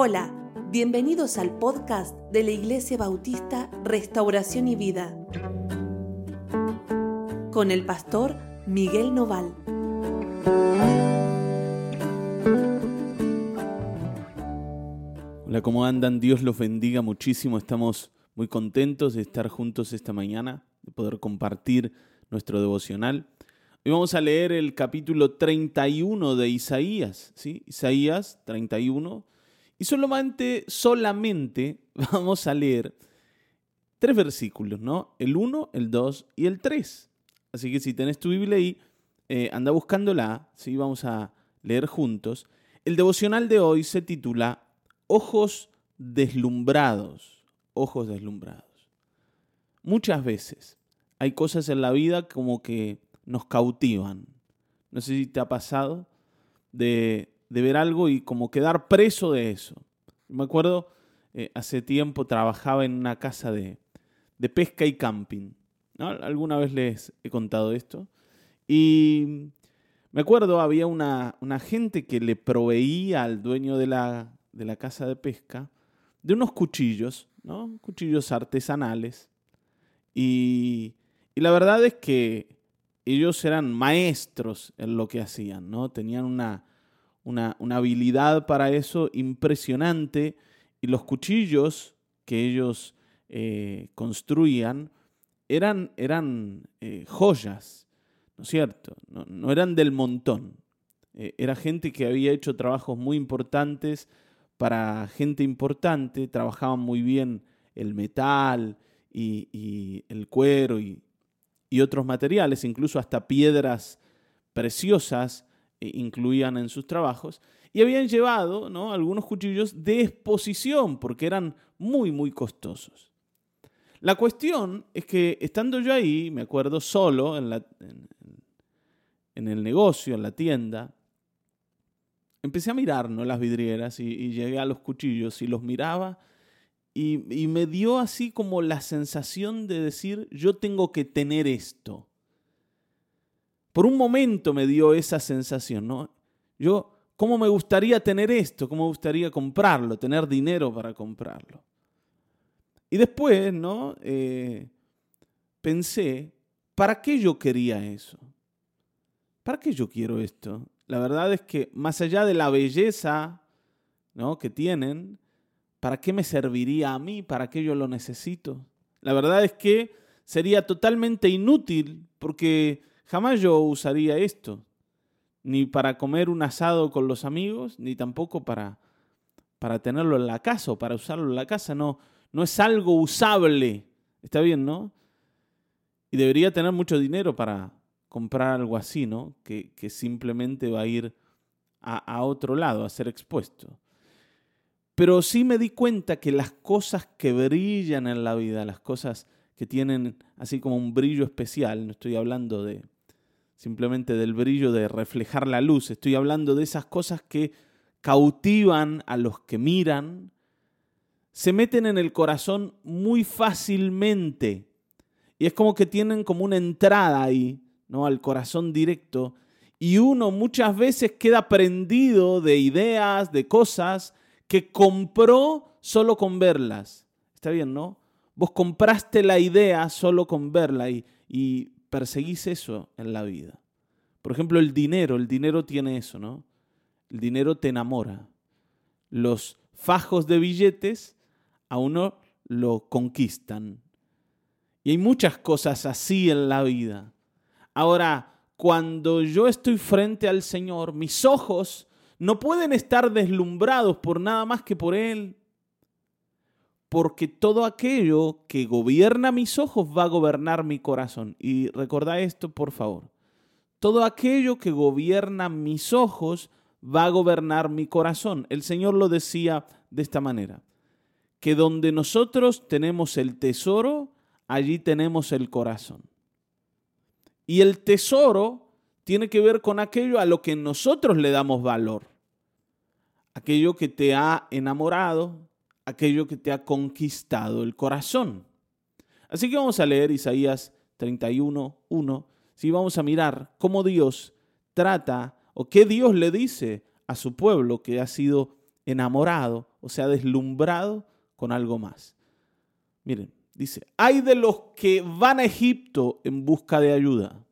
Hola, bienvenidos al podcast de la Iglesia Bautista Restauración y Vida con el pastor Miguel Noval. Hola, ¿cómo andan? Dios los bendiga muchísimo. Estamos muy contentos de estar juntos esta mañana, de poder compartir nuestro devocional. Hoy vamos a leer el capítulo 31 de Isaías, ¿sí? Isaías 31 y solamente, solamente vamos a leer tres versículos, ¿no? El 1, el 2 y el 3. Así que si tenés tu Biblia ahí, eh, anda buscándola, ¿sí? Vamos a leer juntos. El devocional de hoy se titula Ojos deslumbrados, ojos deslumbrados. Muchas veces hay cosas en la vida como que nos cautivan. No sé si te ha pasado de de ver algo y como quedar preso de eso. Me acuerdo, eh, hace tiempo trabajaba en una casa de, pesca y camping. Alguna vez les he contado esto. Y me acuerdo, había una, una gente que le proveía al dueño de la, de la, casa de pesca de unos cuchillos, ¿no? cuchillos artesanales. Y, y la verdad es que ellos eran maestros en lo que hacían, ¿no? Tenían una, una, habilidad para eso impresionante y los cuchillos que ellos eh, construían eran, eran eh, joyas, ¿no es cierto? No, eran del montón. Eh, era gente que había hecho trabajos muy importantes para gente importante, trabajaban muy bien el metal y, el cuero y, y otros materiales, incluso hasta piedras preciosas incluían en sus trabajos, y habían llevado ¿no? algunos cuchillos de exposición porque eran muy, muy costosos. La cuestión es que estando yo ahí, me acuerdo solo en, la, en, el negocio, en la tienda, empecé a mirar ¿no? las vidrieras y, llegué a los cuchillos y los miraba y, y me dio así como la sensación de decir, yo tengo que tener esto. Por un momento me dio esa sensación, ¿no? Yo, ¿cómo me gustaría tener esto? ¿Cómo me gustaría comprarlo? Tener dinero para comprarlo. Y después, ¿no? Eh, pensé, ¿para qué yo quería eso? ¿Para qué yo quiero esto? La verdad es que más allá de la belleza ¿no? que tienen, ¿para qué me serviría a mí? ¿Para qué yo lo necesito? La verdad es que sería totalmente inútil porque Jamás yo usaría esto, ni para comer un asado con los amigos, ni tampoco para, para tenerlo en la casa o para usarlo en la casa. No, no es algo usable. Está bien, ¿no? Y debería tener mucho dinero para comprar algo así, ¿no? Que, simplemente va a ir a, a otro lado, a ser expuesto. Pero sí me di cuenta que las cosas que brillan en la vida, las cosas que tienen así como un brillo especial, no estoy hablando de, simplemente del brillo de reflejar la luz. Estoy hablando de esas cosas que cautivan a los que miran, se meten en el corazón muy fácilmente. Y es como que tienen como una entrada ahí, ¿no? Al corazón directo. Y uno muchas veces queda prendido de ideas, de cosas que compró solo con verlas. Está bien, ¿no? Vos compraste la idea solo con verla y, y perseguís eso en la vida. Por ejemplo, el dinero, el dinero tiene eso, ¿no? El dinero te enamora. Los fajos de billetes a uno lo conquistan. Y hay muchas cosas así en la vida. Ahora, cuando yo estoy frente al Señor, mis ojos no pueden estar deslumbrados por nada más que por Él porque todo aquello que gobierna mis ojos va a gobernar mi corazón. Y recordad esto, por favor. Todo aquello que gobierna mis ojos va a gobernar mi corazón. El Señor lo decía de esta manera, que donde nosotros tenemos el tesoro, allí tenemos el corazón. Y el tesoro tiene que ver con aquello a lo que nosotros le damos valor. Aquello que te ha enamorado, aquello que te ha conquistado el corazón. Así que vamos a leer Isaías 31, 1. Si vamos a mirar cómo Dios trata o qué Dios le dice a su pueblo que ha sido enamorado o sea deslumbrado con algo más. Miren, dice, hay de los que van a Egipto en busca de ayuda.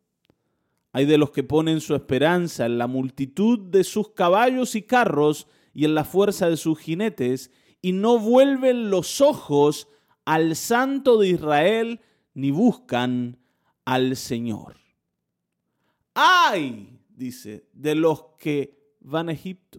Hay de los que ponen su esperanza en la multitud de sus caballos y carros y en la fuerza de sus jinetes, y no vuelven los ojos al Santo de Israel ni buscan al Señor. ¡Ay! dice, de los que van a Egipto,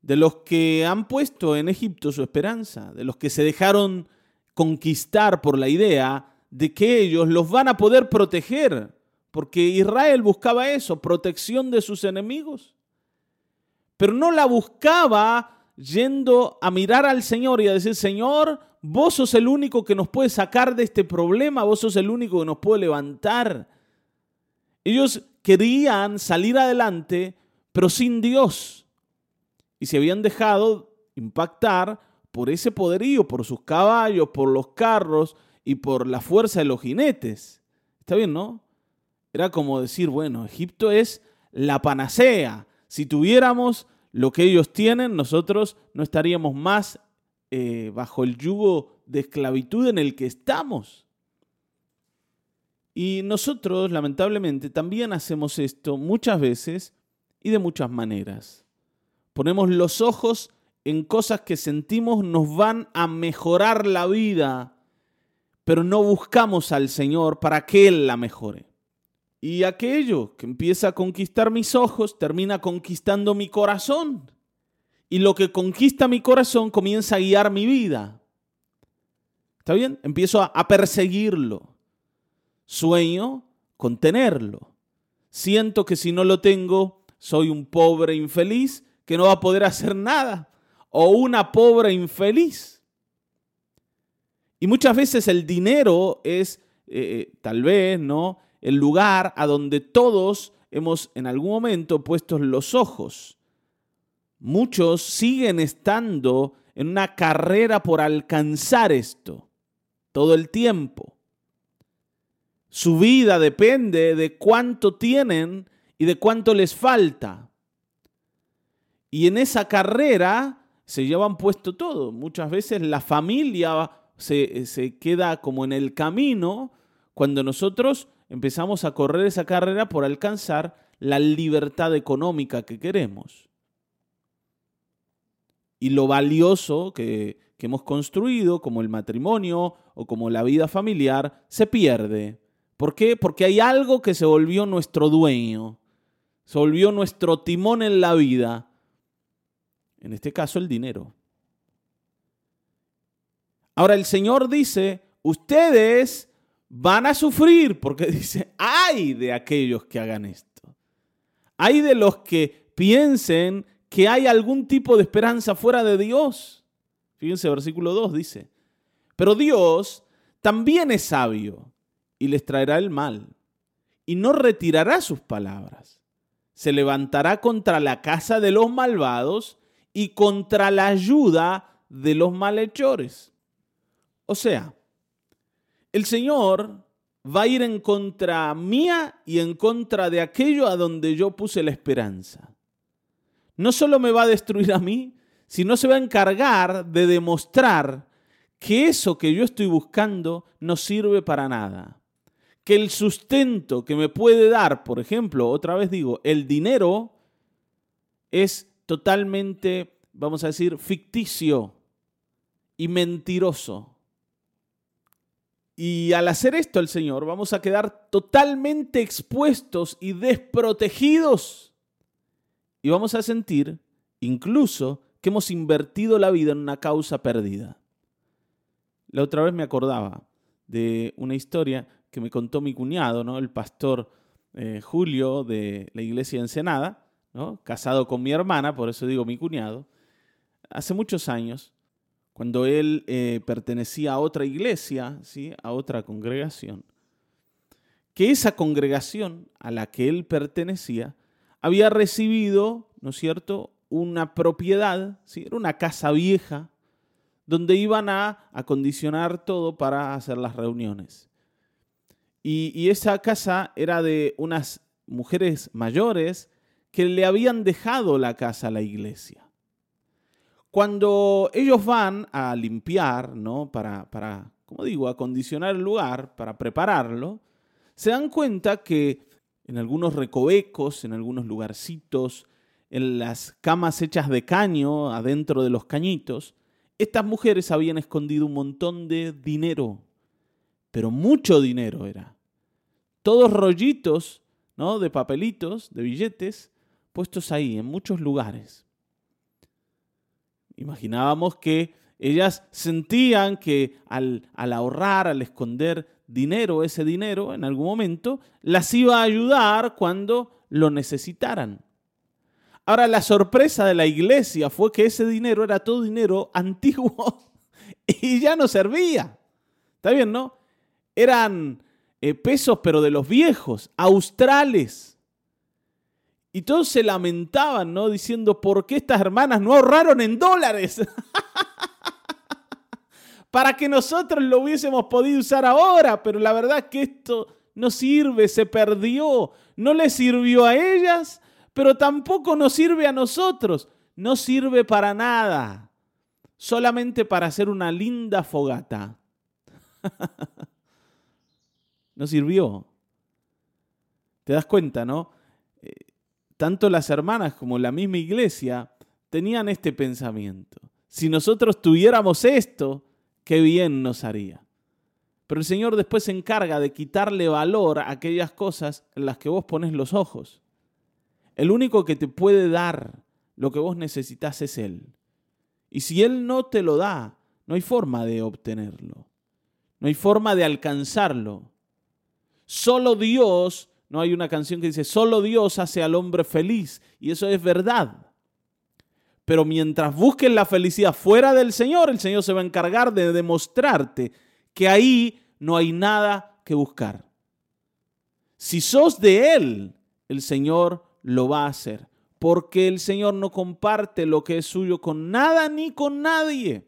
de los que han puesto en Egipto su esperanza, de los que se dejaron conquistar por la idea de que ellos los van a poder proteger porque Israel buscaba eso, protección de sus enemigos. Pero no la buscaba yendo a mirar al Señor y a decir, Señor, vos sos el único que nos puede sacar de este problema, vos sos el único que nos puede levantar. Ellos querían salir adelante, pero sin Dios. Y se habían dejado impactar por ese poderío, por sus caballos, por los carros y por la fuerza de los jinetes. Está bien, ¿no? Era como decir, bueno, Egipto es la panacea. Si tuviéramos lo que ellos tienen, nosotros no estaríamos más eh, bajo el yugo de esclavitud en el que estamos. Y nosotros, lamentablemente, también hacemos esto muchas veces y de muchas maneras. Ponemos los ojos en cosas que sentimos nos van a mejorar la vida, pero no buscamos al Señor para que Él la mejore. Y aquello que empieza a conquistar mis ojos termina conquistando mi corazón. Y lo que conquista mi corazón comienza a guiar mi vida. ¿Está bien? Empiezo a, perseguirlo. Sueño con tenerlo. Siento que si no lo tengo, soy un pobre infeliz que no va a poder hacer nada. O una pobre infeliz. Y muchas veces el dinero es, eh, eh, tal vez, ¿no? El lugar a donde todos hemos en algún momento puesto los ojos. Muchos siguen estando en una carrera por alcanzar esto todo el tiempo. Su vida depende de cuánto tienen y de cuánto les falta. Y en esa carrera se llevan puesto todo. Muchas veces la familia se, se queda como en el camino cuando nosotros empezamos a correr esa carrera por alcanzar la libertad económica que queremos. Y lo valioso que, que hemos construido, como el matrimonio o como la vida familiar, se pierde. ¿Por qué? Porque hay algo que se volvió nuestro dueño, se volvió nuestro timón en la vida. En este caso, el dinero. Ahora el Señor dice, ustedes van a sufrir porque dice, ay de aquellos que hagan esto. Hay de los que piensen que hay algún tipo de esperanza fuera de Dios. Fíjense, versículo 2 dice, pero Dios también es sabio y les traerá el mal y no retirará sus palabras. Se levantará contra la casa de los malvados y contra la ayuda de los malhechores. O sea, el Señor va a ir en contra mía y en contra de aquello a donde yo puse la esperanza. No solo me va a destruir a mí, sino se va a encargar de demostrar que eso que yo estoy buscando no sirve para nada. Que el sustento que me puede dar, por ejemplo, otra vez digo, el dinero es totalmente, vamos a decir, ficticio y mentiroso. Y al hacer esto el Señor vamos a quedar totalmente expuestos y desprotegidos. Y vamos a sentir incluso que hemos invertido la vida en una causa perdida. La otra vez me acordaba de una historia que me contó mi cuñado, ¿no? el pastor eh, Julio de la iglesia de Ensenada, ¿no? casado con mi hermana, por eso digo mi cuñado, hace muchos años cuando él eh, pertenecía a otra iglesia, ¿sí? a otra congregación, que esa congregación a la que él pertenecía había recibido, ¿no es cierto?, una propiedad, ¿sí? era una casa vieja, donde iban a acondicionar todo para hacer las reuniones. Y, y esa casa era de unas mujeres mayores que le habían dejado la casa a la iglesia. Cuando ellos van a limpiar, ¿no? Para, para, como digo, acondicionar el lugar, para prepararlo, se dan cuenta que en algunos recovecos, en algunos lugarcitos, en las camas hechas de caño, adentro de los cañitos, estas mujeres habían escondido un montón de dinero, pero mucho dinero era. Todos rollitos, ¿no? De papelitos, de billetes, puestos ahí, en muchos lugares. Imaginábamos que ellas sentían que al, al, ahorrar, al esconder dinero, ese dinero, en algún momento, las iba a ayudar cuando lo necesitaran. Ahora, la sorpresa de la iglesia fue que ese dinero era todo dinero antiguo y ya no servía. ¿Está bien, no? Eran eh, pesos, pero de los viejos, australes. Y todos se lamentaban, ¿no? Diciendo, ¿por qué estas hermanas no ahorraron en dólares? Para que nosotros lo hubiésemos podido usar ahora, pero la verdad es que esto no sirve, se perdió. No le sirvió a ellas, pero tampoco nos sirve a nosotros. No sirve para nada. Solamente para hacer una linda fogata. no sirvió. ¿Te das cuenta, no? Tanto las hermanas como la misma iglesia tenían este pensamiento. Si nosotros tuviéramos esto, qué bien nos haría. Pero el Señor después se encarga de quitarle valor a aquellas cosas en las que vos pones los ojos. El único que te puede dar lo que vos necesitas es Él. Y si Él no te lo da, no hay forma de obtenerlo. No hay forma de alcanzarlo. Solo Dios no hay una canción que dice, solo Dios hace al hombre feliz. Y eso es verdad. Pero mientras busques la felicidad fuera del Señor, el Señor se va a encargar de demostrarte que ahí no hay nada que buscar. Si sos de Él, el Señor lo va a hacer. Porque el Señor no comparte lo que es suyo con nada ni con nadie.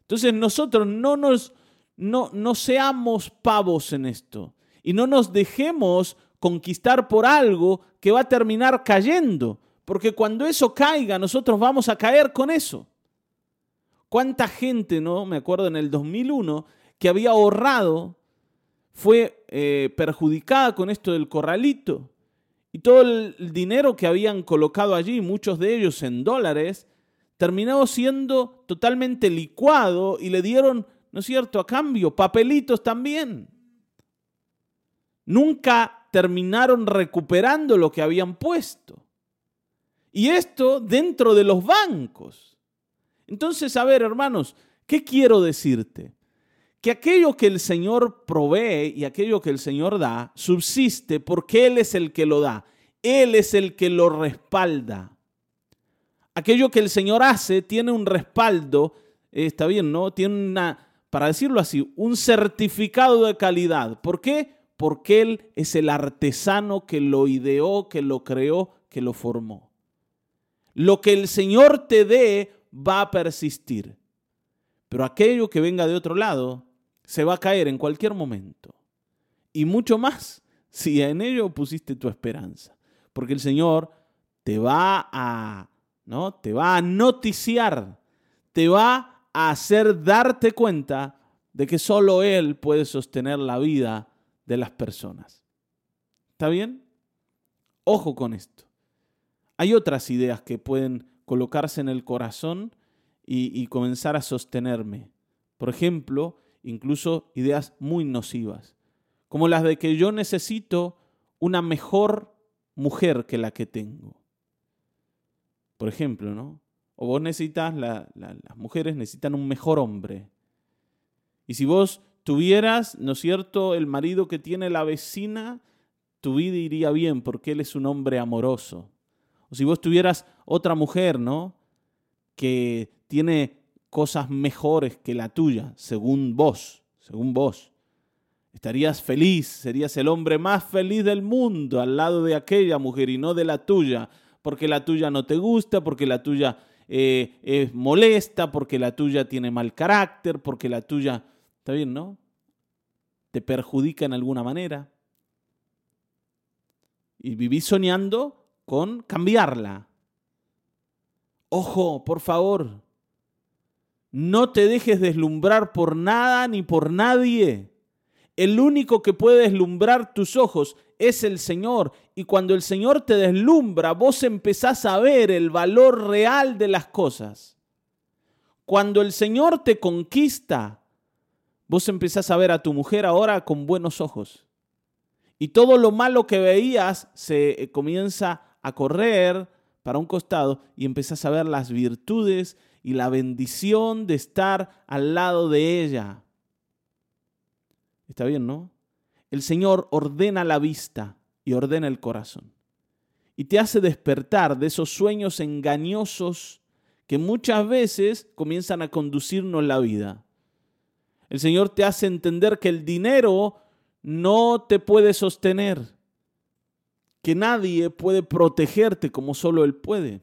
Entonces nosotros no nos no, no seamos pavos en esto y no nos dejemos conquistar por algo que va a terminar cayendo, porque cuando eso caiga nosotros vamos a caer con eso. ¿Cuánta gente, no? Me acuerdo en el 2001 que había ahorrado fue eh, perjudicada con esto del corralito y todo el dinero que habían colocado allí, muchos de ellos en dólares, terminó siendo totalmente licuado y le dieron, ¿no es cierto?, a cambio papelitos también nunca terminaron recuperando lo que habían puesto. Y esto dentro de los bancos. Entonces, a ver, hermanos, ¿qué quiero decirte? Que aquello que el Señor provee y aquello que el Señor da subsiste porque Él es el que lo da. Él es el que lo respalda. Aquello que el Señor hace tiene un respaldo, eh, está bien, ¿no? Tiene una, para decirlo así, un certificado de calidad. ¿Por qué? Porque Él es el artesano que lo ideó, que lo creó, que lo formó. Lo que el Señor te dé va a persistir, pero aquello que venga de otro lado se va a caer en cualquier momento. Y mucho más si en ello pusiste tu esperanza, porque el Señor te va a, ¿no? Te va a noticiar, te va a hacer darte cuenta de que solo Él puede sostener la vida de las personas. ¿Está bien? Ojo con esto. Hay otras ideas que pueden colocarse en el corazón y, comenzar a sostenerme. Por ejemplo, incluso ideas muy nocivas, como las de que yo necesito una mejor mujer que la que tengo. Por ejemplo, ¿no? O vos necesitas, las mujeres necesitan un mejor hombre. Y si vos tuvieras, ¿no es cierto?, el marido que tiene la vecina, tu vida iría bien porque él es un hombre amoroso. O si vos tuvieras otra mujer, ¿no?, que tiene cosas mejores que la tuya, según vos, según vos. Estarías feliz, serías el hombre más feliz del mundo al lado de aquella mujer y no de la tuya, porque la tuya no te gusta, porque la tuya eh, es molesta, porque la tuya tiene mal carácter, porque la tuya ¿Está bien, no? Te perjudica en alguna manera. Y vivís soñando con cambiarla. Ojo, por favor, no te dejes deslumbrar por nada ni por nadie. El único que puede deslumbrar tus ojos es el Señor. Y cuando el Señor te deslumbra, vos empezás a ver el valor real de las cosas. Cuando el Señor te conquista, vos empezás a ver a tu mujer ahora con buenos ojos. Y todo lo malo que veías se eh, comienza a correr para un costado y empezás a ver las virtudes y la bendición de estar al lado de ella. Está bien, ¿no? El Señor ordena la vista y ordena el corazón. Y te hace despertar de esos sueños engañosos que muchas veces comienzan a conducirnos la vida. El Señor te hace entender que el dinero no te puede sostener, que nadie puede protegerte como solo Él puede.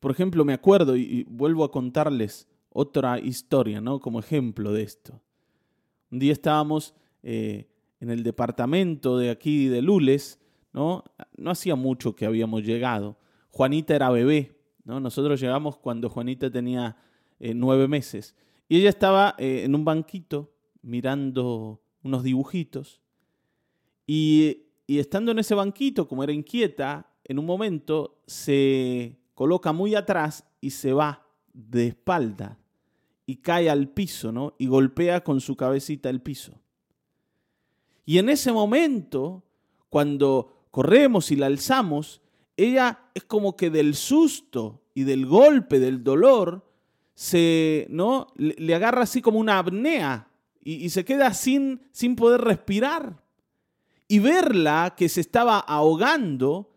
Por ejemplo, me acuerdo y, vuelvo a contarles otra historia, ¿no? Como ejemplo de esto. Un día estábamos eh, en el departamento de aquí de Lules, ¿no? No hacía mucho que habíamos llegado. Juanita era bebé, ¿no? Nosotros llegamos cuando Juanita tenía eh, nueve meses. Y ella estaba eh, en un banquito mirando unos dibujitos. Y, y estando en ese banquito, como era inquieta, en un momento se coloca muy atrás y se va de espalda y cae al piso, ¿no? Y golpea con su cabecita el piso. Y en ese momento, cuando corremos y la alzamos, ella es como que del susto y del golpe, del dolor, se, ¿no? Le, agarra así como una apnea y, y, se queda sin, sin poder respirar. Y verla que se estaba ahogando,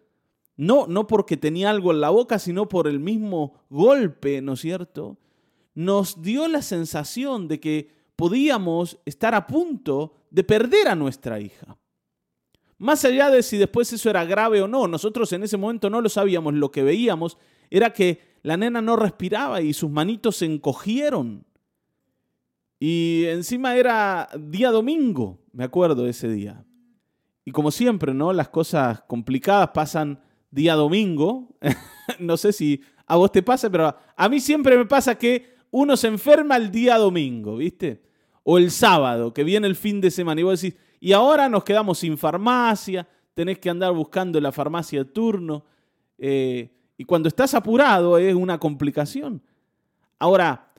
no, no porque tenía algo en la boca, sino por el mismo golpe, ¿no es cierto? nos dio la sensación de que podíamos estar a punto de perder a nuestra hija. Más allá de si después eso era grave o no, nosotros en ese momento no lo sabíamos, lo que veíamos era que la nena no respiraba y sus manitos se encogieron. Y encima era día domingo, me acuerdo ese día. Y como siempre, ¿no? Las cosas complicadas pasan día domingo. no sé si a vos te pasa, pero a mí siempre me pasa que uno se enferma el día domingo, ¿viste? O el sábado, que viene el fin de semana. Y vos decís, y ahora nos quedamos sin farmacia, tenés que andar buscando la farmacia de turno. Eh, y cuando estás apurado es una complicación. Ahora,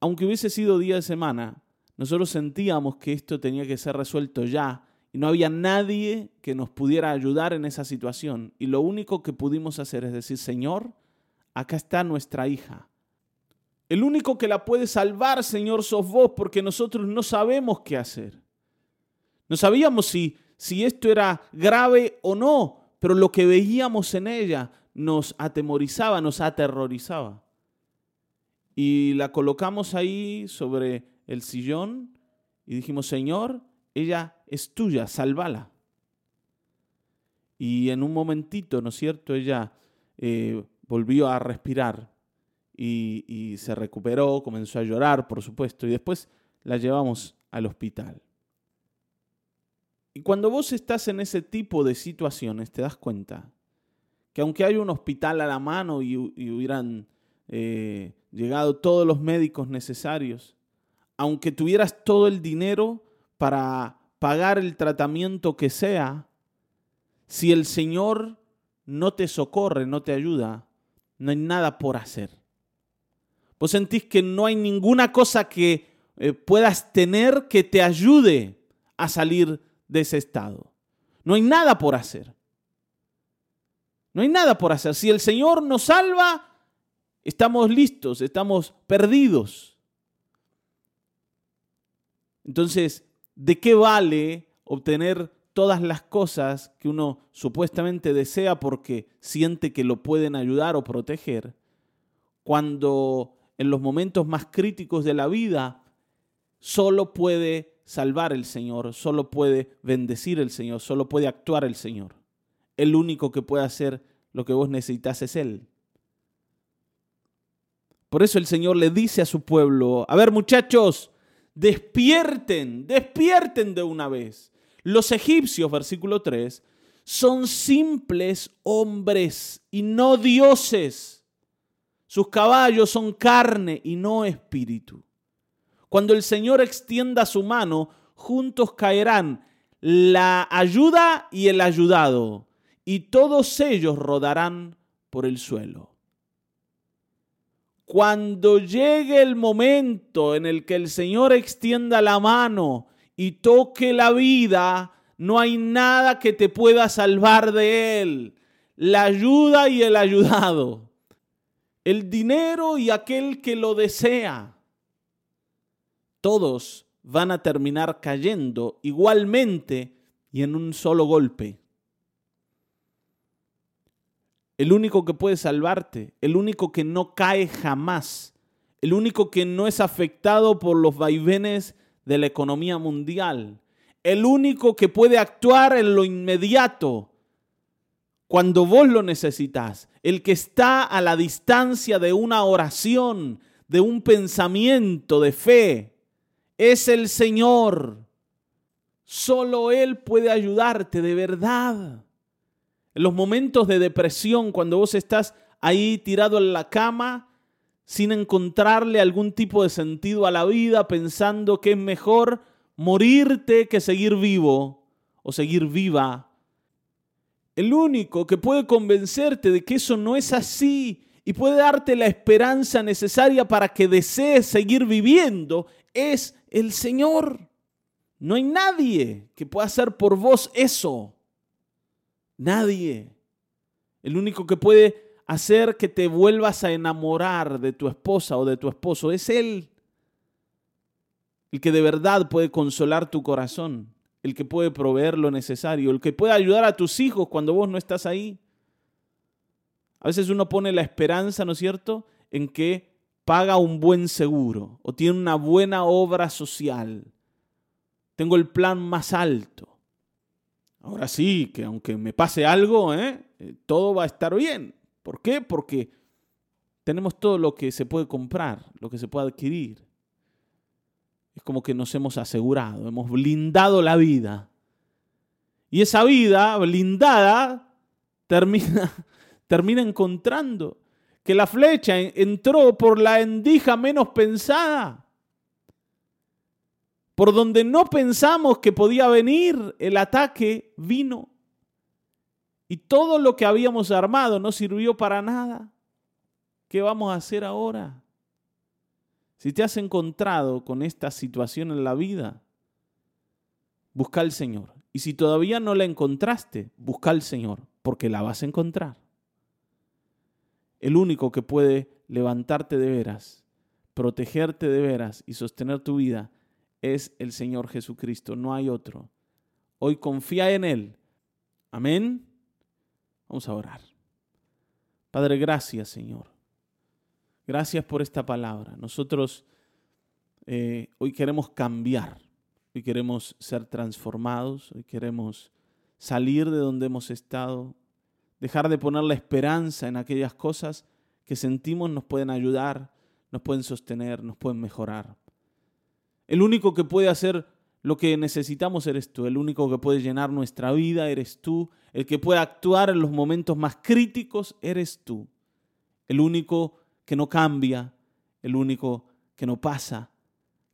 aunque hubiese sido día de semana, nosotros sentíamos que esto tenía que ser resuelto ya y no había nadie que nos pudiera ayudar en esa situación. Y lo único que pudimos hacer es decir, Señor, acá está nuestra hija. El único que la puede salvar, Señor, sos vos, porque nosotros no sabemos qué hacer. No sabíamos si, si esto era grave o no, pero lo que veíamos en ella nos atemorizaba, nos aterrorizaba. Y la colocamos ahí sobre el sillón y dijimos, Señor, ella es tuya, salvala. Y en un momentito, ¿no es cierto? Ella eh, volvió a respirar y, se recuperó, comenzó a llorar, por supuesto, y después la llevamos al hospital. Y cuando vos estás en ese tipo de situaciones, te das cuenta que aunque hay un hospital a la mano y, hubieran eh, llegado todos los médicos necesarios, aunque tuvieras todo el dinero para pagar el tratamiento que sea, si el Señor no te socorre, no te ayuda, no hay nada por hacer. Vos sentís que no hay ninguna cosa que eh, puedas tener que te ayude a salir de ese estado. No hay nada por hacer. No hay nada por hacer. Si el Señor nos salva, estamos listos, estamos perdidos. Entonces, ¿de qué vale obtener todas las cosas que uno supuestamente desea porque siente que lo pueden ayudar o proteger cuando en los momentos más críticos de la vida, solo puede salvar el Señor, solo puede bendecir el Señor, solo puede actuar el Señor. El único que puede hacer lo que vos necesitas es Él. Por eso el Señor le dice a su pueblo, a ver muchachos, despierten, despierten de una vez. Los egipcios, versículo 3, son simples hombres y no dioses. Sus caballos son carne y no espíritu. Cuando el Señor extienda su mano, juntos caerán la ayuda y el ayudado, y todos ellos rodarán por el suelo. Cuando llegue el momento en el que el Señor extienda la mano y toque la vida, no hay nada que te pueda salvar de él. La ayuda y el ayudado. El dinero y aquel que lo desea. Todos van a terminar cayendo igualmente y en un solo golpe. El único que puede salvarte, el único que no cae jamás, el único que no es afectado por los vaivenes de la economía mundial, el único que puede actuar en lo inmediato cuando vos lo necesitas, el que está a la distancia de una oración, de un pensamiento de fe, es el Señor. Solo Él puede ayudarte de verdad. En los momentos de depresión, cuando vos estás ahí tirado en la cama, sin encontrarle algún tipo de sentido a la vida, pensando que es mejor morirte que seguir vivo o seguir viva. El único que puede convencerte de que eso no es así y puede darte la esperanza necesaria para que desees seguir viviendo es el Señor. No hay nadie que pueda hacer por vos eso. Nadie. El único que puede hacer que te vuelvas a enamorar de tu esposa o de tu esposo es Él el que de verdad puede consolar tu corazón, el que puede proveer lo necesario, el que puede ayudar a tus hijos cuando vos no estás ahí. A veces uno pone la esperanza, ¿no es cierto?, en que paga un buen seguro o tiene una buena obra social. Tengo el plan más alto. Ahora sí, que aunque me pase algo, ¿eh? Eh, todo va a estar bien. ¿Por qué? Porque tenemos todo lo que se puede comprar, lo que se puede adquirir es como que nos hemos asegurado, hemos blindado la vida. Y esa vida blindada termina, termina encontrando que la flecha entró por la endija menos pensada. Por donde no pensamos que podía venir el ataque, vino. Y todo lo que habíamos armado no sirvió para nada. ¿Qué vamos a hacer ahora? Si te has encontrado con esta situación en la vida, busca al Señor. Y si todavía no la encontraste, busca al Señor, porque la vas a encontrar. El único que puede levantarte de veras, protegerte de veras y sostener tu vida es el Señor Jesucristo, no hay otro. Hoy confía en Él. Amén. Vamos a orar. Padre, gracias Señor Gracias por esta palabra. Nosotros eh, hoy queremos cambiar, hoy queremos ser transformados, hoy queremos salir de donde hemos estado, dejar de poner la esperanza en aquellas cosas que sentimos nos pueden ayudar, nos pueden sostener, nos pueden mejorar. El único que puede hacer lo que necesitamos eres tú, el único que puede llenar nuestra vida eres tú, el que puede actuar en los momentos más críticos eres tú, el único que no cambia, el único que no pasa,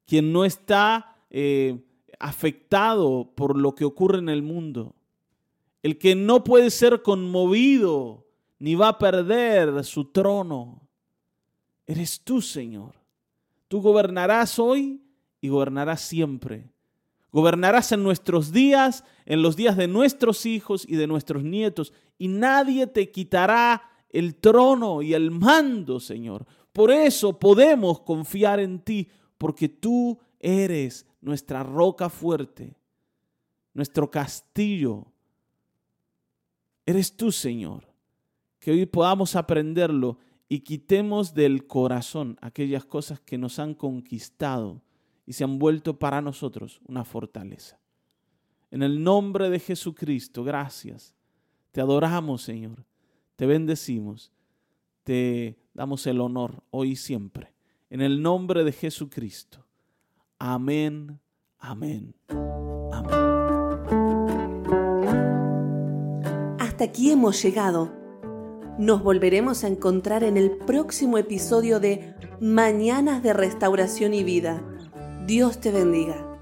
quien no está eh, afectado por lo que ocurre en el mundo, el que no puede ser conmovido ni va a perder su trono. Eres tú, Señor. Tú gobernarás hoy y gobernarás siempre. Gobernarás en nuestros días, en los días de nuestros hijos y de nuestros nietos, y nadie te quitará el trono y el mando, Señor. Por eso podemos confiar en ti, porque tú eres nuestra roca fuerte, nuestro castillo. Eres tú, Señor. Que hoy podamos aprenderlo y quitemos del corazón aquellas cosas que nos han conquistado y se han vuelto para nosotros una fortaleza. En el nombre de Jesucristo, gracias. Te adoramos, Señor te bendecimos, te damos el honor hoy y siempre. En el nombre de Jesucristo. Amén, amén, amén. hasta aquí hemos llegado. Nos volveremos a encontrar en el próximo episodio de Mañanas de Restauración y Vida. Dios te bendiga.